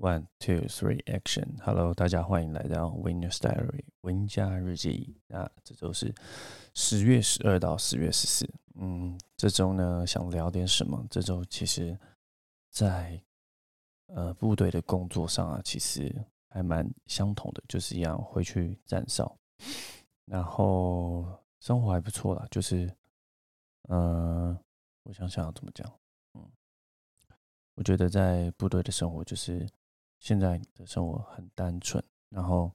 One, two, three, action! Hello，大家欢迎来到 Winner's Diary 文家日记。那这周是十月十二到十月十四。嗯，这周呢想聊点什么？这周其实，在呃部队的工作上啊，其实还蛮相同的，就是一样回去站哨，然后生活还不错啦。就是嗯，我想想要怎么讲，嗯，我觉得在部队的生活就是。现在的生活很单纯，然后，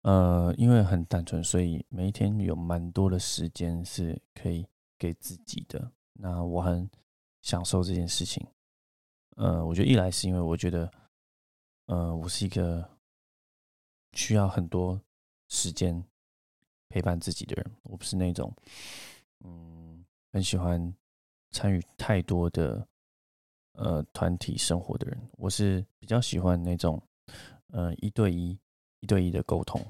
呃，因为很单纯，所以每一天有蛮多的时间是可以给自己的。那我很享受这件事情。呃，我觉得一来是因为我觉得，呃，我是一个需要很多时间陪伴自己的人，我不是那种，嗯，很喜欢参与太多的。呃，团体生活的人，我是比较喜欢那种，呃，一对一、一对一的沟通，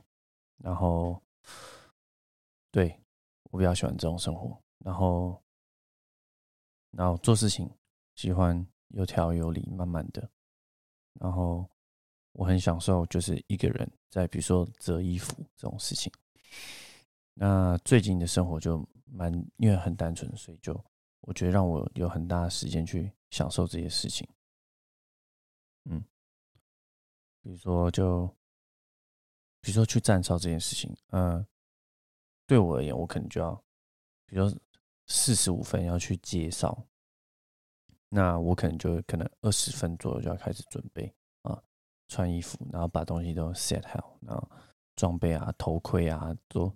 然后，对我比较喜欢这种生活，然后，然后做事情喜欢有条有理、慢慢的，然后我很享受就是一个人在比如说折衣服这种事情。那最近的生活就蛮因为很单纯，所以就我觉得让我有很大的时间去。享受这些事情，嗯，比如说，就比如说去站哨这件事情，嗯，对我而言，我可能就要，比如说四十五分要去接哨，那我可能就可能二十分左右就要开始准备啊，穿衣服，然后把东西都 set 好，然后装备啊、头盔啊都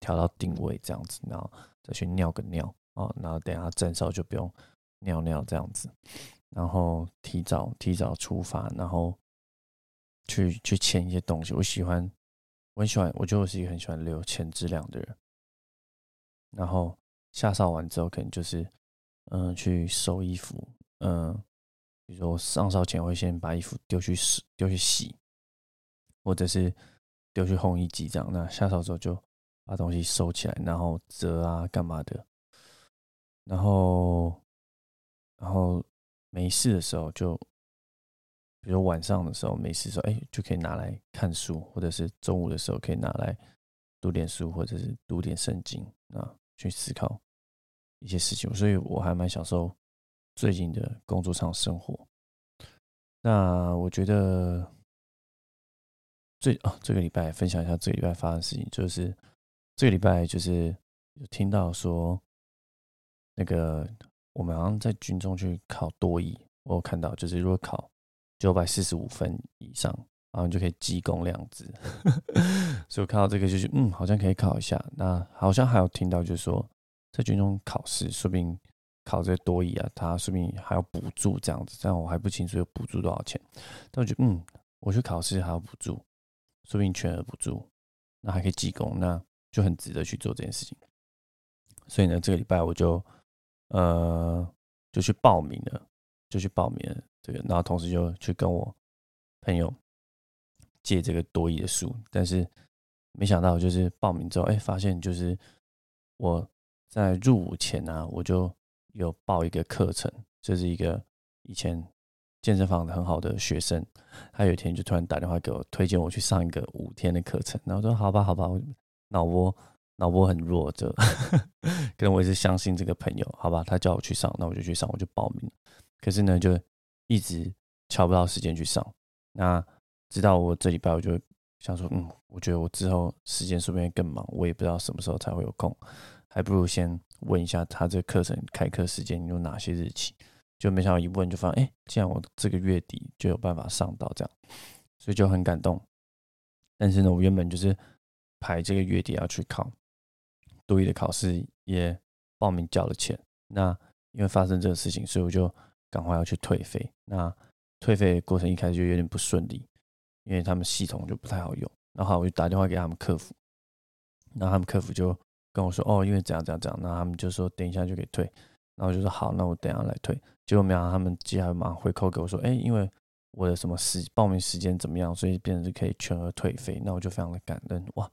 调到定位这样子，然后再去尿个尿哦，然后等下站哨就不用。尿尿这样子，然后提早提早出发，然后去去签一些东西。我喜欢，我很喜欢，我觉得我是一个很喜欢留钱质量的人。然后下哨完之后，可能就是嗯去收衣服，嗯，比如说上哨前会先把衣服丢去洗，丢去洗，或者是丢去烘衣机这样。那下哨之后就把东西收起来，然后折啊干嘛的，然后。然后没事的时候，就比如晚上的时候没事的时候，哎，就可以拿来看书，或者是中午的时候可以拿来读点书，或者是读点圣经啊，去思考一些事情。所以我还蛮享受最近的工作上生活。那我觉得最啊，这个礼拜分享一下这个礼拜发生的事情，就是这个礼拜就是有听到说那个。我们好像在军中去考多艺，我有看到，就是如果考九百四十五分以上，然后就可以积功量子。所以我看到这个，就是嗯，好像可以考一下。那好像还有听到，就是说在军中考试，说不定考这多艺啊，他说不定还要补助这样子。但我还不清楚有补助多少钱。但我觉得，嗯，我去考试还要补助，说不定全额补助，那还可以积功，那就很值得去做这件事情。所以呢，这个礼拜我就。呃，就去报名了，就去报名了这个，然后同时就去跟我朋友借这个多益的书，但是没想到就是报名之后，哎，发现就是我在入伍前呢，我就有报一个课程，就是一个以前健身房的很好的学生，他有一天就突然打电话给我，推荐我去上一个五天的课程，然后说好吧，好吧，我脑波。脑波很弱，就 可能我也是相信这个朋友，好吧，他叫我去上，那我就去上，我就报名。可是呢，就一直敲不到时间去上。那直到我这礼拜，我就想说，嗯，我觉得我之后时间说不定更忙，我也不知道什么时候才会有空，还不如先问一下他这课程开课时间有哪些日期。就没想到一问就发现，哎，既然我这个月底就有办法上到这样，所以就很感动。但是呢，我原本就是排这个月底要去考。多一的考试也报名交了钱，那因为发生这个事情，所以我就赶快要去退费。那退费过程一开始就有点不顺利，因为他们系统就不太好用。然后我就打电话给他们客服，然后他们客服就跟我说：“哦，因为怎样怎样怎样。”那他们就说：“等一下就可以退。”然后我就说：“好，那我等下来退。”结果没想到他们接下来马上回扣给我说：“哎，因为我的什么时报名时间怎么样，所以变成是可以全额退费。”那我就非常的感恩哇。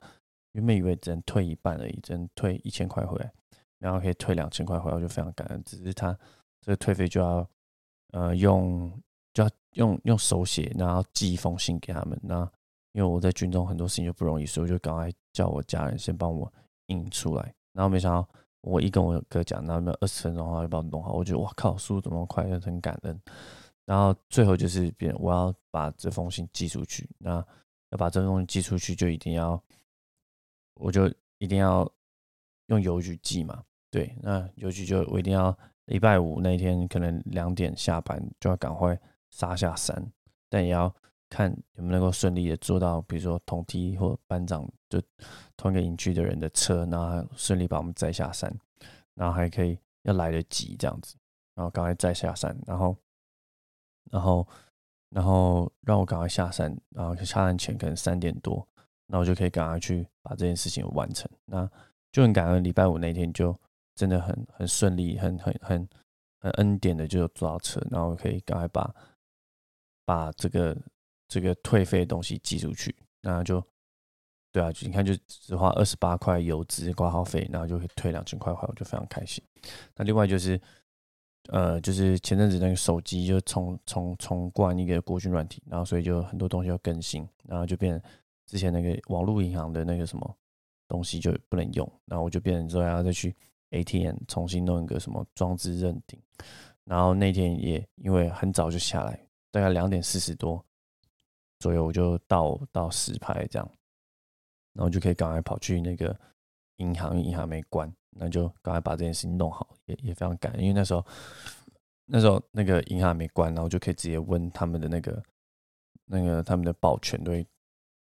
原本以为只能退一半而已，只能退一千块回来，然后可以退两千块回来，我就非常感恩。只是他这个退费就要，呃，用就要用用手写，然后寄一封信给他们。那因为我在军中很多事情就不容易，所以我就赶快叫我家人先帮我印出来。然后没想到我一跟我哥讲，然后没有二十分钟的话就帮我弄好。我觉得哇靠，速度怎么快，就很感恩。然后最后就是别人，我要把这封信寄出去。那要把这封信寄出去，就一定要，我就一定要用邮局寄嘛。对，那邮局就我一定要礼拜五那天可能两点下班就要赶快杀下山，但也要看有没有能够顺利的坐到，比如说同梯或班长就同一个营区的人的车，然后顺利把我们载下山，然后还可以要来得及这样子，然后赶快载下山，然后。然后，然后让我赶快下山，然后下山前可能三点多，那我就可以赶快去把这件事情完成。那就很感恩，礼拜五那天就真的很很顺利，很很很很恩典的就坐到车，然后可以赶快把把这个这个退费的东西寄出去。那就对啊，你看就只花二十八块油资挂号费，然后就可以退两千块回来，我就非常开心。那另外就是。呃，就是前阵子那个手机就重重重灌一个国军软体，然后所以就很多东西要更新，然后就变之前那个网络银行的那个什么东西就不能用，然后我就变成说要再去 ATM 重新弄一个什么装置认定，然后那天也因为很早就下来，大概两点四十多左右我就到到石牌这样，然后就可以赶快跑去那个银行，银行没关。那就赶快把这件事情弄好，也也非常赶，因为那时候那时候那个银行没关，然后就可以直接问他们的那个那个他们的保全队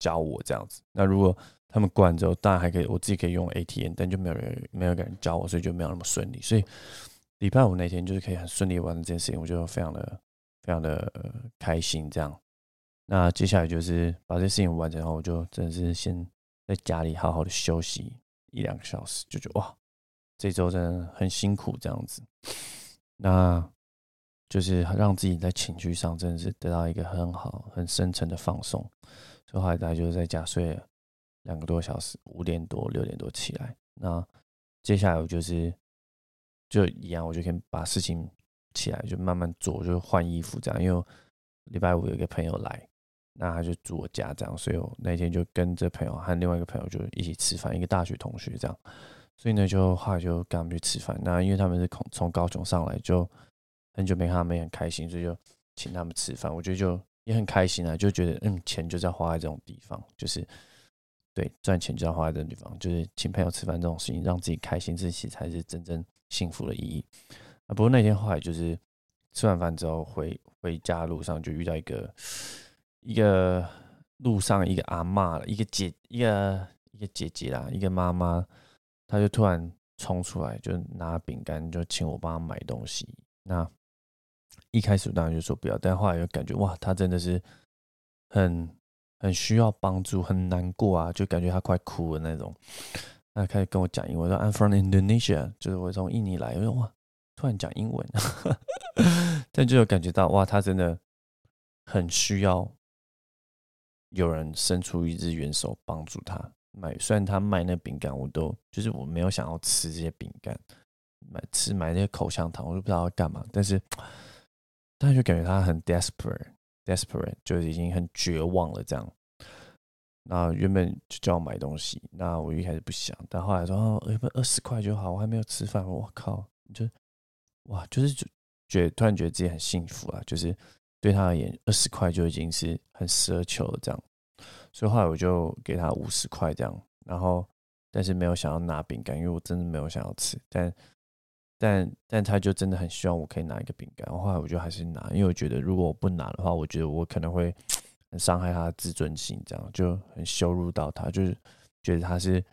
教我这样子。那如果他们关之后，当然还可以我自己可以用 ATM，但就没有人没有人教我，所以就没有那么顺利。所以礼拜五那天就是可以很顺利完成这件事情，我就非常的非常的开心。这样，那接下来就是把这事情完成后，我就真的是先在家里好好的休息一两个小时，就觉得哇。这周真的很辛苦，这样子，那就是让自己在情绪上真的是得到一个很好、很深层的放松。所以后大家就在家睡了两个多小时，五点多、六点多起来。那接下来我就是就一样，我就可以把事情起来就慢慢做，就换衣服这样。因为礼拜五有一个朋友来，那他就住我家这样，所以我那天就跟着朋友和另外一个朋友就一起吃饭，一个大学同学这样。所以呢，就后来就跟他们去吃饭。那因为他们是从从高雄上来，就很久没看他们，也很开心，所以就请他们吃饭。我觉得就也很开心啊，就觉得嗯，钱就是要花在这种地方，就是对赚钱就要花在这种地方，就是请朋友吃饭这种事情，让自己开心，这些才是真正幸福的意义啊。不过那天后来就是吃完饭之后回回家路上就遇到一个一个路上一个阿妈，一个姐一个一个姐姐啦，一个妈妈。她就突然冲出来，就拿饼干，就请我帮她买东西。那一开始当然就说不要，但后来又感觉哇，他真的是很很需要帮助，很难过啊，就感觉他快哭了那种。那开始跟我讲英文，说 I'm from Indonesia，就是我从印尼来。我说哇，突然讲英文，但就有感觉到哇，他真的很需要有人伸出一只援手帮助他。买虽然他卖那饼干，我都就是我没有想要吃这些饼干，买吃买那些口香糖，我都不知道要干嘛。但是，但就感觉他很 desperate，desperate，就是已经很绝望了这样。那原本就叫我买东西，那我一开始不想，但后来说哦，要不二十块就好，我还没有吃饭，我靠，就哇，就是就觉突然觉得自己很幸福啊，就是对他而言，二十块就已经是很奢求了这样。所以后来我就给他五十块这样，然后但是没有想要拿饼干，因为我真的没有想要吃。但但但他就真的很希望我可以拿一个饼干。后来我就还是拿，因为我觉得如果我不拿的话，我觉得我可能会 很伤害他的自尊心，这样就很羞辱到他，就是觉得他是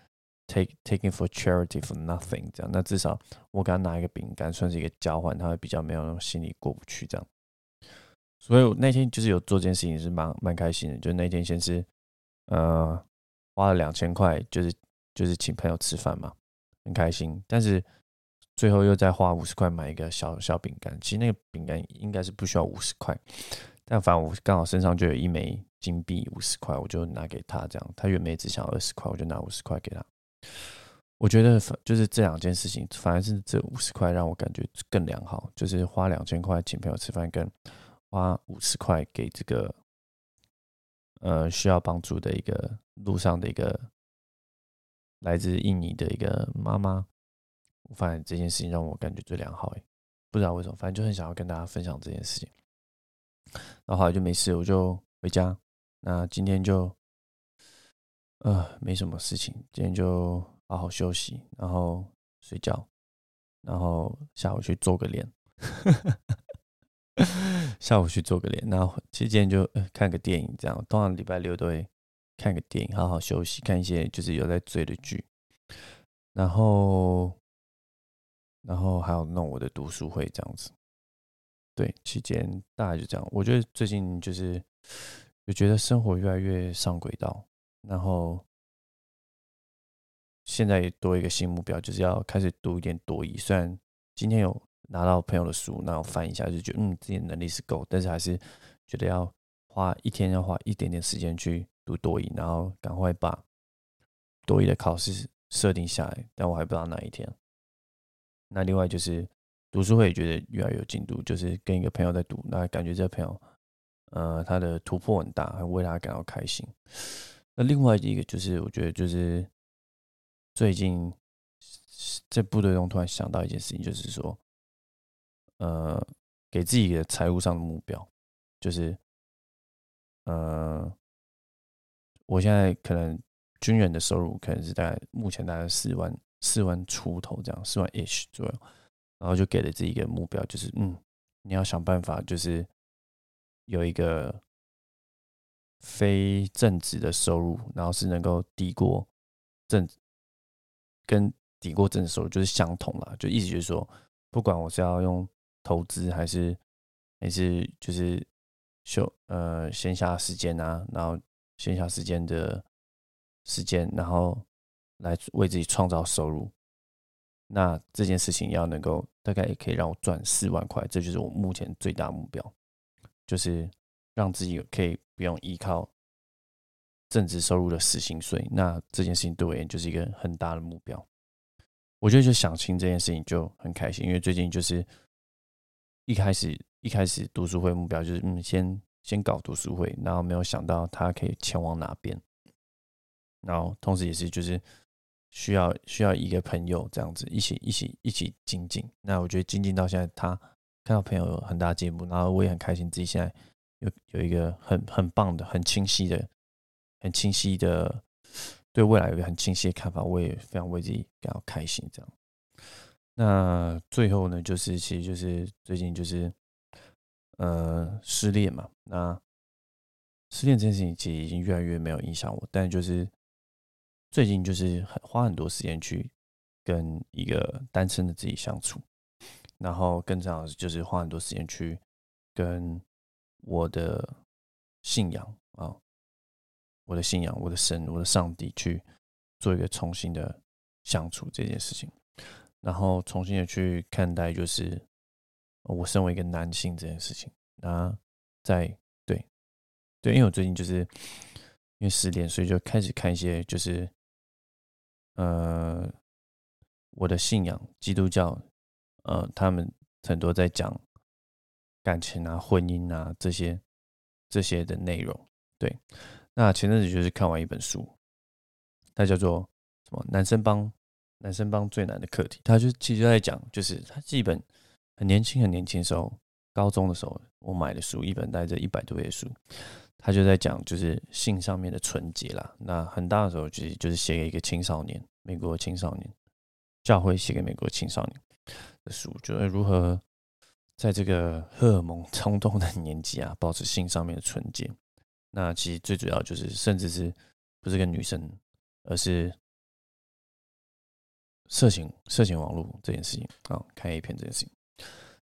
take taking for charity for nothing 这样。那至少我给他拿一个饼干，算是一个交换，他会比较没有那种心里过不去这样。所以我那天就是有做这件事情，是蛮蛮开心的。就那天先是。呃，花了两千块，就是就是请朋友吃饭嘛，很开心。但是最后又再花五十块买一个小小饼干，其实那个饼干应该是不需要五十块，但反正我刚好身上就有一枚金币五十块，我就拿给他这样。他原本只想二十块，我就拿五十块给他。我觉得就是这两件事情，反而是这五十块让我感觉更良好，就是花两千块请朋友吃饭，跟花五十块给这个呃需要帮助的一个路上的一个来自印尼的一个妈妈。我发现这件事情让我感觉最良好，哎，不知道为什么，反正就很想要跟大家分享这件事情。然后后来就没事，我就回家。那今天就呃没什么事情，今天就好好休息，然后睡觉，然后下午去做个脸。下午去做个脸，然后其实今天就看个电影，这样。通常礼拜六都会看个电影，好好休息，看一些就是有在追的剧，然后。然后还有弄我的读书会这样子，对，期间大概就这样。我觉得最近就是就觉得生活越来越上轨道，然后现在也多一个新目标，就是要开始读一点多语。虽然今天有拿到朋友的书，那我翻一下就觉得嗯自己能力是够，但是还是觉得要花一天要花一点点时间去读多语，然后赶快把多语的考试设定下来，但我还不知道哪一天。那另外就是读书会也，觉得越来越有进度，就是跟一个朋友在读，那感觉这个朋友，呃，他的突破很大，很为他感到开心。那另外一个就是，我觉得就是最近在部队中突然想到一件事情，就是说，呃，给自己的财务上的目标，就是，呃，我现在可能军人的收入可能是大概目前大概四万。四万出头这样，四万 ish 左右，然后就给了自己一个目标，就是嗯，你要想办法，就是有一个非正职的收入，然后是能够抵过正跟抵过正收入就是相同了，就意思就是说，不管我是要用投资还是还是就是休呃闲暇时间啊，然后闲暇时间的时间，然后。来为自己创造收入，那这件事情要能够大概也可以让我赚四万块，这就是我目前最大目标，就是让自己可以不用依靠正职收入的死薪水。那这件事情对我而言就是一个很大的目标。我觉得就想清这件事情就很开心，因为最近就是一开始一开始读书会目标就是嗯先先搞读书会，然后没有想到他可以前往哪边，然后同时也是就是。需要需要一个朋友这样子一起一起一起精进。那我觉得精进到现在，他看到朋友有很大进步，然后我也很开心自己现在有有一个很很棒的、很清晰的、很清晰的对未来有一个很清晰的看法，我也非常为自己感到开心。这样，那最后呢，就是其实就是最近就是呃失恋嘛。那失恋这件事情其实已经越来越没有影响我，但就是。最近就是很花很多时间去跟一个单身的自己相处，然后更重要的，就是花很多时间去跟我的信仰啊，我的信仰，我的神，我的上帝去做一个重新的相处这件事情，然后重新的去看待，就是我身为一个男性这件事情。那在对对，因为我最近就是因为失恋，所以就开始看一些就是。呃，我的信仰基督教，呃，他们很多在讲感情啊、婚姻啊这些这些的内容。对，那前阵子就是看完一本书，它叫做什么？男生帮男生帮最难的课题。他就其实在讲，就是他基本很年轻、很年轻的时候，高中的时候我买的书，一本带着一百多页书。他就在讲，就是性上面的纯洁啦。那很大的时候，其实就是写给一个青少年，美国青少年教会写给美国青少年的书，就是如何在这个荷尔蒙冲动的年纪啊，保持性上面的纯洁。那其实最主要就是，甚至是不是跟女生，而是色情、色情网络这件事情啊，看 A 片这件事情。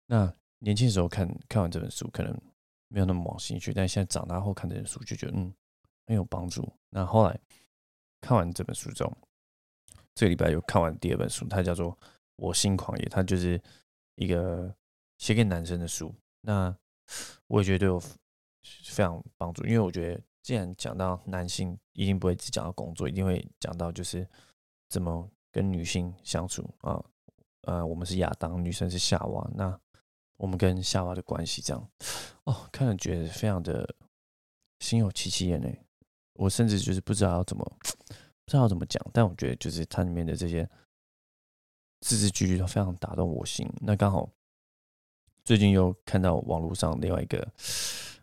那年轻时候看看完这本书，可能。没有那么往心去，但现在长大后看这本书就觉得嗯很有帮助。那后来看完这本书之后，这个礼拜又看完第二本书，它叫做《我心狂野》，它就是一个写给男生的书。那我也觉得对我非常帮助，因为我觉得既然讲到男性，一定不会只讲到工作，一定会讲到就是怎么跟女性相处啊。呃，我们是亚当，女生是夏娃。那我们跟夏娃的关系，这样哦，看了觉得非常的心有戚戚焉呢。我甚至就是不知道要怎么不知道怎么讲，但我觉得就是它里面的这些字字句句都非常打动我心。那刚好最近又看到网络上另外一个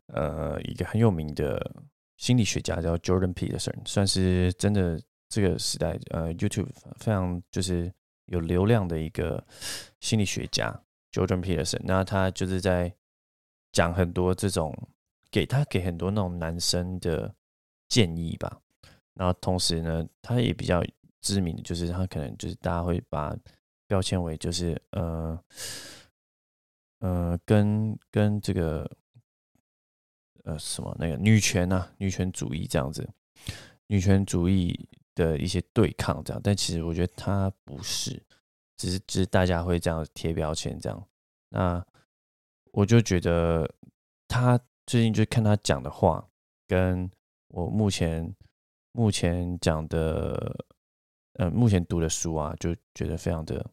呃一个很有名的心理学家叫 Jordan Peterson，算是真的这个时代呃 YouTube 非常就是有流量的一个心理学家。Jordan Peterson，那他就是在讲很多这种给他给很多那种男生的建议吧。然后同时呢，他也比较知名的就是他可能就是大家会把标签为就是呃呃跟跟这个呃什么那个女权啊女权主义这样子，女权主义的一些对抗这样。但其实我觉得他不是。只是，只是大家会这样贴标签，这样。那我就觉得他最近就看他讲的话，跟我目前目前讲的，呃，目前读的书啊，就觉得非常的、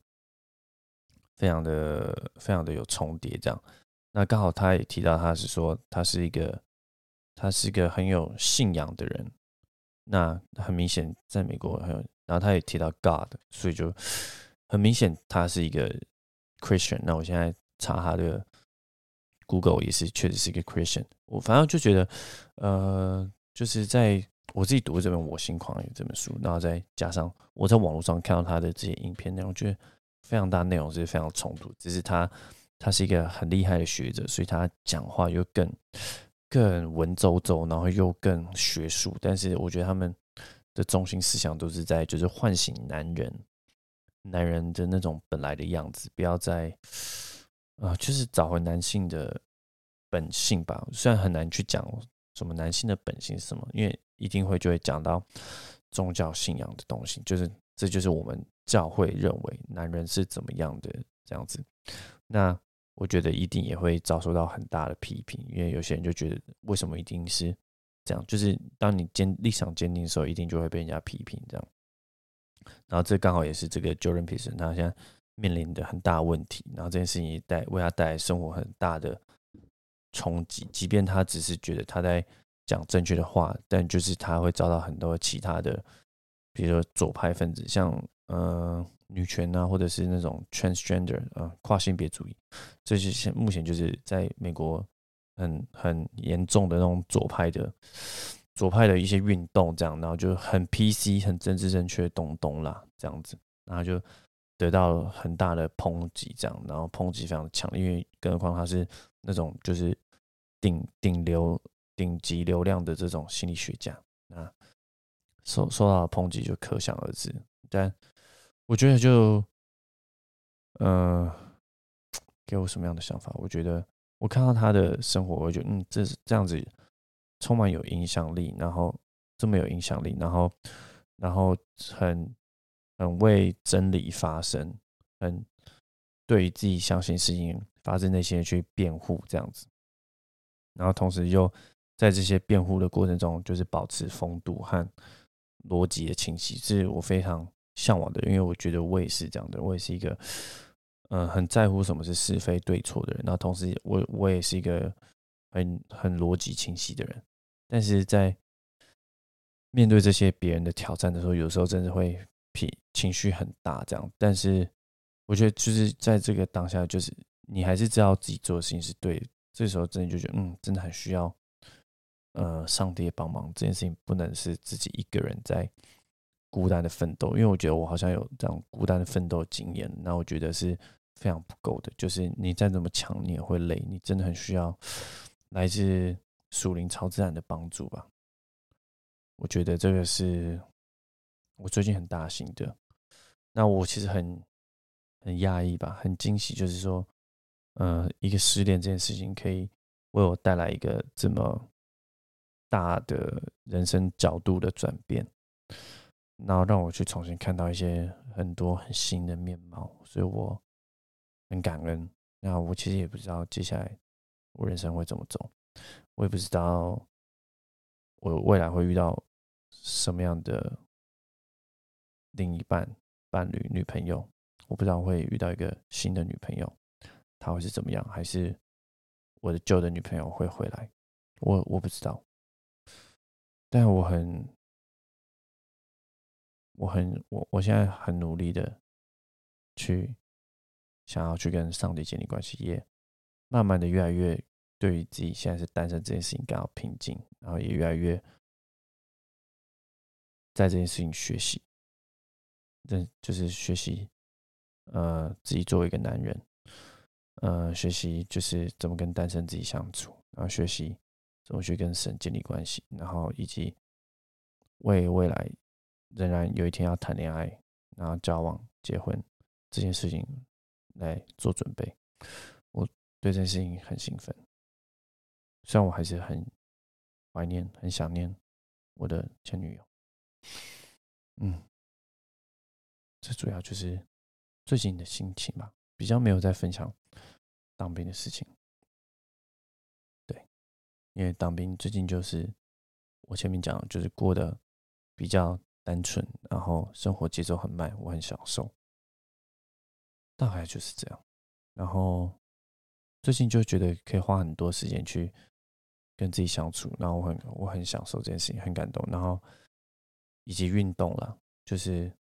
非常的、非常的有重叠。这样。那刚好他也提到，他是说他是一个，他是一个很有信仰的人。那很明显，在美国很有，然后他也提到 God，所以就。很明显，他是一个 Christian。那我现在查他的 Google 也是，确实是一个 Christian。我反正就觉得，呃，就是在我自己读这本《我心狂野》这本书，然后再加上我在网络上看到他的这些影片内容，觉得非常大内容是非常冲突。只是他他是一个很厉害的学者，所以他讲话又更更文绉绉，然后又更学术。但是我觉得他们的中心思想都是在就是唤醒男人。男人的那种本来的样子，不要再啊，就是找回男性的本性吧。虽然很难去讲什么男性的本性是什么，因为一定会就会讲到宗教信仰的东西，就是这就是我们教会认为男人是怎么样的这样子。那我觉得一定也会遭受到很大的批评，因为有些人就觉得为什么一定是这样？就是当你坚立场坚定的时候，一定就会被人家批评这样。然后这刚好也是这个 Jordan Peterson 他现在面临的很大问题，然后这件事情也带为他带来生活很大的冲击。即便他只是觉得他在讲正确的话，但就是他会遭到很多其他的，比如说左派分子，像呃女权啊，或者是那种 transgender 啊跨性别主义，这些现目前就是在美国很很严重的那种左派的。左派的一些运动，这样，然后就很 PC、很政治正确东东啦，这样子，然后就得到很大的抨击，这样，然后抨击非常强，因为更何况他是那种就是顶顶流、顶级流量的这种心理学家，那受受到的抨击就可想而知。但我觉得就，呃，给我什么样的想法？我觉得我看到他的生活，我觉得嗯，这是这样子。充满有影响力，然后这么有影响力，然后然后很很为真理发声，很对于自己相信事情发自内心的去辩护这样子，然后同时又在这些辩护的过程中，就是保持风度和逻辑的清晰，是我非常向往的，因为我觉得我也是这样的，我也是一个嗯很在乎什么是是非对错的人，然后同时我我也是一个很很逻辑清晰的人。但是在面对这些别人的挑战的时候，有时候真的会脾情绪很大，这样。但是我觉得就是在这个当下，就是你还是知道自己做的事情是对的。这时候真的就觉得，嗯，真的很需要，呃，上帝帮忙。这件事情不能是自己一个人在孤单的奋斗，因为我觉得我好像有这样孤单的奋斗经验，那我觉得是非常不够的。就是你再怎么强，你也会累。你真的很需要来自。属灵超自然的帮助吧，我觉得这个是我最近很大心的。那我其实很很讶异吧，很惊喜，就是说，呃，一个失恋这件事情可以为我带来一个这么大的人生角度的转变，然后让我去重新看到一些很多很新的面貌，所以我很感恩。那我其实也不知道接下来我人生会怎么走。我也不知道我未来会遇到什么样的另一半、伴侣、女朋友。我不知道会遇到一个新的女朋友，她会是怎么样，还是我的旧的女朋友会回来，我我不知道。但我很，我很，我我现在很努力的去想要去跟上帝建立关系，也慢慢的越来越对于自己现在是单身这件事情感到平静，然后也越来越在这件事情学习，这就是学习，呃，自己作为一个男人，呃，学习就是怎么跟单身自己相处，然后学习。怎么去跟神建立关系，然后以及为未来仍然有一天要谈恋爱，然后交往、结婚这件事情来做准备，我对这件事情很兴奋。虽然我还是很怀念、很想念我的前女友，嗯，这主要就是最近的心情吧，比较没有在分享当兵的事情。因为当兵最近就是我前面讲，就是过得比较单纯，然后生活节奏很慢，我很享受，大概就是这样。然后最近就觉得可以花很多时间去跟自己相处，然后我很我很享受这件事情，很感动。然后以及运动了，就是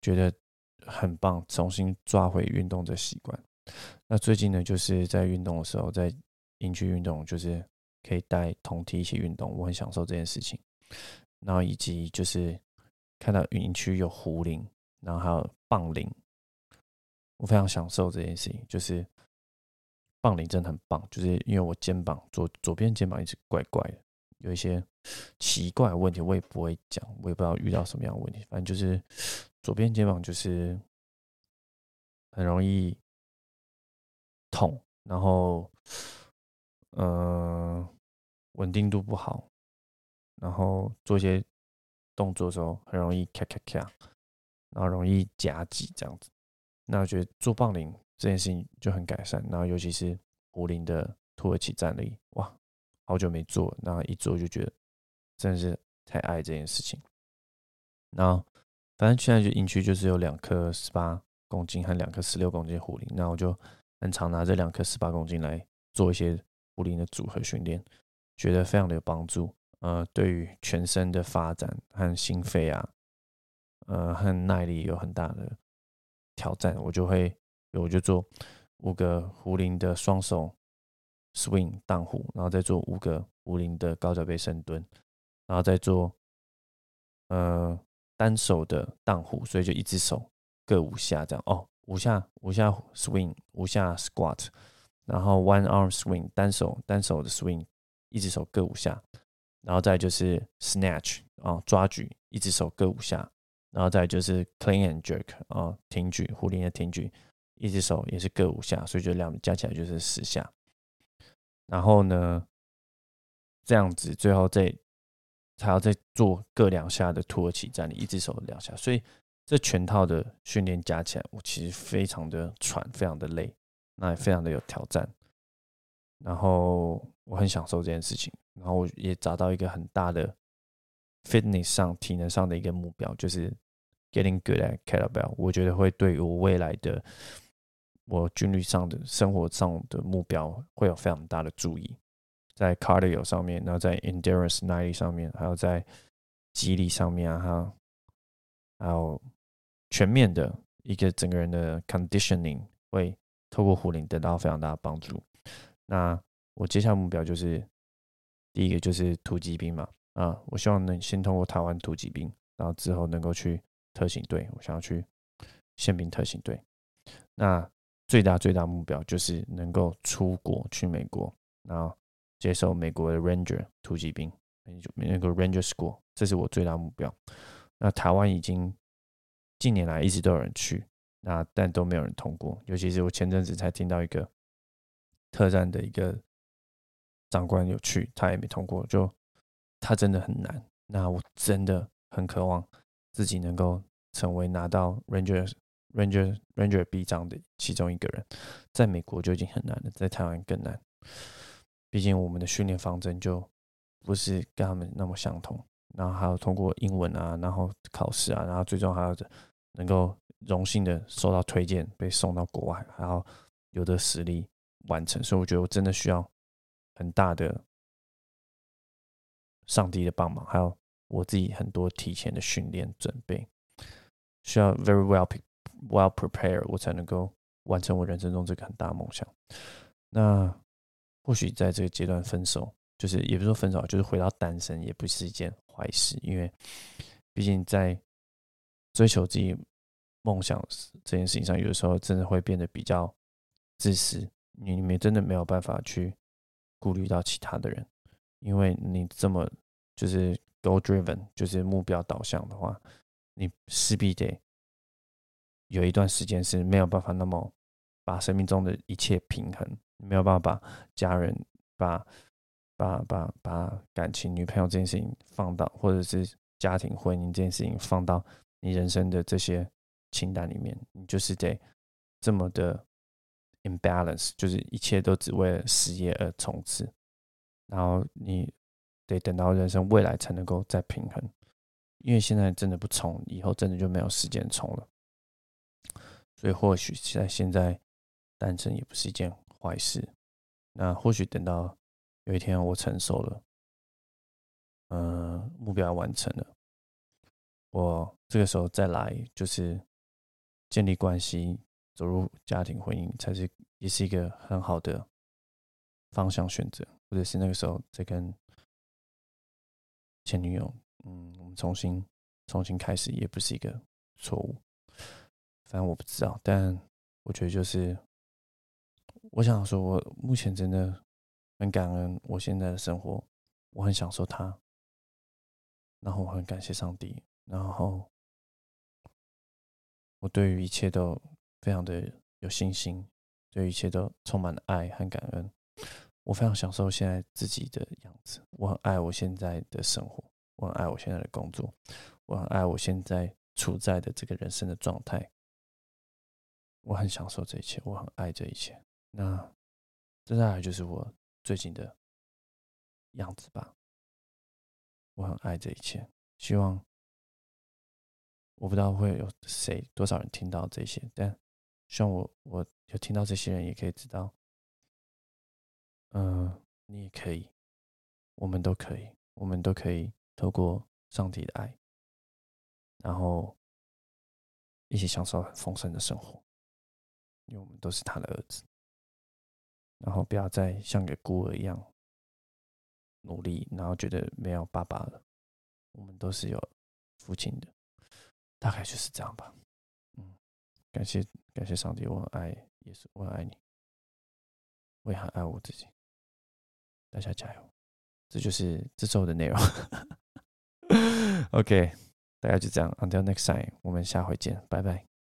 觉得很棒，重新抓回运动的习惯。那最近呢，就是在运动的时候，在营区运动，就是。可以带同体一起运动，我很享受这件事情。然后以及就是看到营区有壶铃，然后还有棒铃，我非常享受这件事情。就是棒铃真的很棒，就是因为我肩膀左左边肩膀一直怪怪的，有一些奇怪的问题，我也不会讲，我也不知道遇到什么样的问题。反正就是左边肩膀就是很容易痛，然后。嗯，稳定度不好，然后做一些动作的时候很容易咔咔咔，然后容易夹挤这样子。那我觉得做棒铃这件事情就很改善，然后尤其是壶铃的土耳其站立，哇，好久没做，然后一做就觉得真的是太爱这件事情。然后反正现在就营区就是有两颗十八公斤和两颗十六公斤的壶铃，那我就很常拿这两颗十八公斤来做一些。壶铃的组合训练，觉得非常的有帮助。呃，对于全身的发展和心肺啊，呃，和耐力有很大的挑战。我就会，我就做五个壶铃的双手 swing 荡壶，然后再做五个壶铃的高脚背深蹲，然后再做呃单手的荡壶，所以就一只手各五下这样。哦，五下五下 swing，五下 squat。然后 one arm swing 单手单手的 swing，一只手各五下，然后再就是 snatch 啊抓举，一只手各五下，然后再就是 clean and jerk 啊挺举壶铃的挺举，一只手也是各五下，所以就两加起来就是十下。然后呢，这样子最后再还要再做各两下的土耳其站立，一只手两下，所以这全套的训练加起来，我其实非常的喘，非常的累。那也非常的有挑战，然后我很享受这件事情，然后我也找到一个很大的 fitness 上体能上的一个目标，就是 getting good at kettlebell。我觉得会对我未来的我军旅上的生活上的目标会有非常大的注意，在 cardio 上面，然后在 endurance 耐力上面，还有在肌力上面啊，还有全面的一个整个人的 conditioning 会。透过壶铃得到非常大的帮助。那我接下来目标就是第一个就是突击兵嘛，啊，我希望能先通过台湾突击兵，然后之后能够去特勤队，我想要去宪兵特勤队。那最大最大目标就是能够出国去美国，然后接受美国的 Ranger 突击兵，那个 Ranger School，这是我最大目标。那台湾已经近年来一直都有人去。那但都没有人通过，尤其是我前阵子才听到一个特战的一个长官有去，他也没通过，就他真的很难。那我真的很渴望自己能够成为拿到 Ranger Ranger Ranger B 章的其中一个人。在美国就已经很难了，在台湾更难。毕竟我们的训练方针就不是跟他们那么相同，然后还要通过英文啊，然后考试啊，然后最终还要能够。荣幸的受到推荐，被送到国外，还要有的实力完成。所以我觉得我真的需要很大的上帝的帮忙，还有我自己很多提前的训练准备，需要 very well well prepared，我才能够完成我人生中这个很大梦想。那或许在这个阶段分手，就是也不是说分手，就是回到单身，也不是一件坏事，因为毕竟在追求自己梦想这件事情上，有的时候真的会变得比较自私，你你真的没有办法去顾虑到其他的人，因为你这么就是 goal driven，就是目标导向的话，你势必得有一段时间是没有办法那么把生命中的一切平衡。没有办法把家人、把、把、把、把感情、女朋友这件事情放到，或者是家庭婚姻这件事情放到你人生的这些清单里面，你就是得这么的 imbalance，就是一切都只为了事业而冲刺，然后你得等到人生未来才能够再平衡，因为现在真的不冲，以后真的就没有时间冲了，所以或许在现在单身也不是一件。坏事，那或许等到有一天我成熟了，嗯，目标完成了，我这个时候再来就是建立关系，走入家庭婚姻，才是也是一个很好的方向选择，或者是那个时候再跟前女友，嗯，我们重新重新开始，也不是一个错误。反正我不知道，但我觉得就是。我想说，我目前真的很感恩我现在的生活，我很享受它，然后我很感谢上帝，然后我对于一切都非常的有信心，对一切都充满了爱和感恩。我非常享受现在自己的样子，我很爱我现在的生活，我很爱我现在的工作，我很爱我现在处在的这个人生的状态，我很享受这一切，我很爱这一切。那，接下来就是我最近的样子吧。我很爱这一切，希望我不知道会有谁多少人听到这些，但希望我我有听到这些人也可以知道，嗯，你也可以，我们都可以，我们都可以透过上帝的爱，然后一起享受很丰盛的生活，因为我们都是他的儿子。然后不要再像个孤儿一样努力，然后觉得没有爸爸了。我们都是有父亲的，大概就是这样吧。嗯，感谢感谢上帝，我很爱耶稣，我很爱你，我也很爱我自己。大家加油！这就是这周的内容。OK，大家就这样，Until next time，我们下回见，拜拜。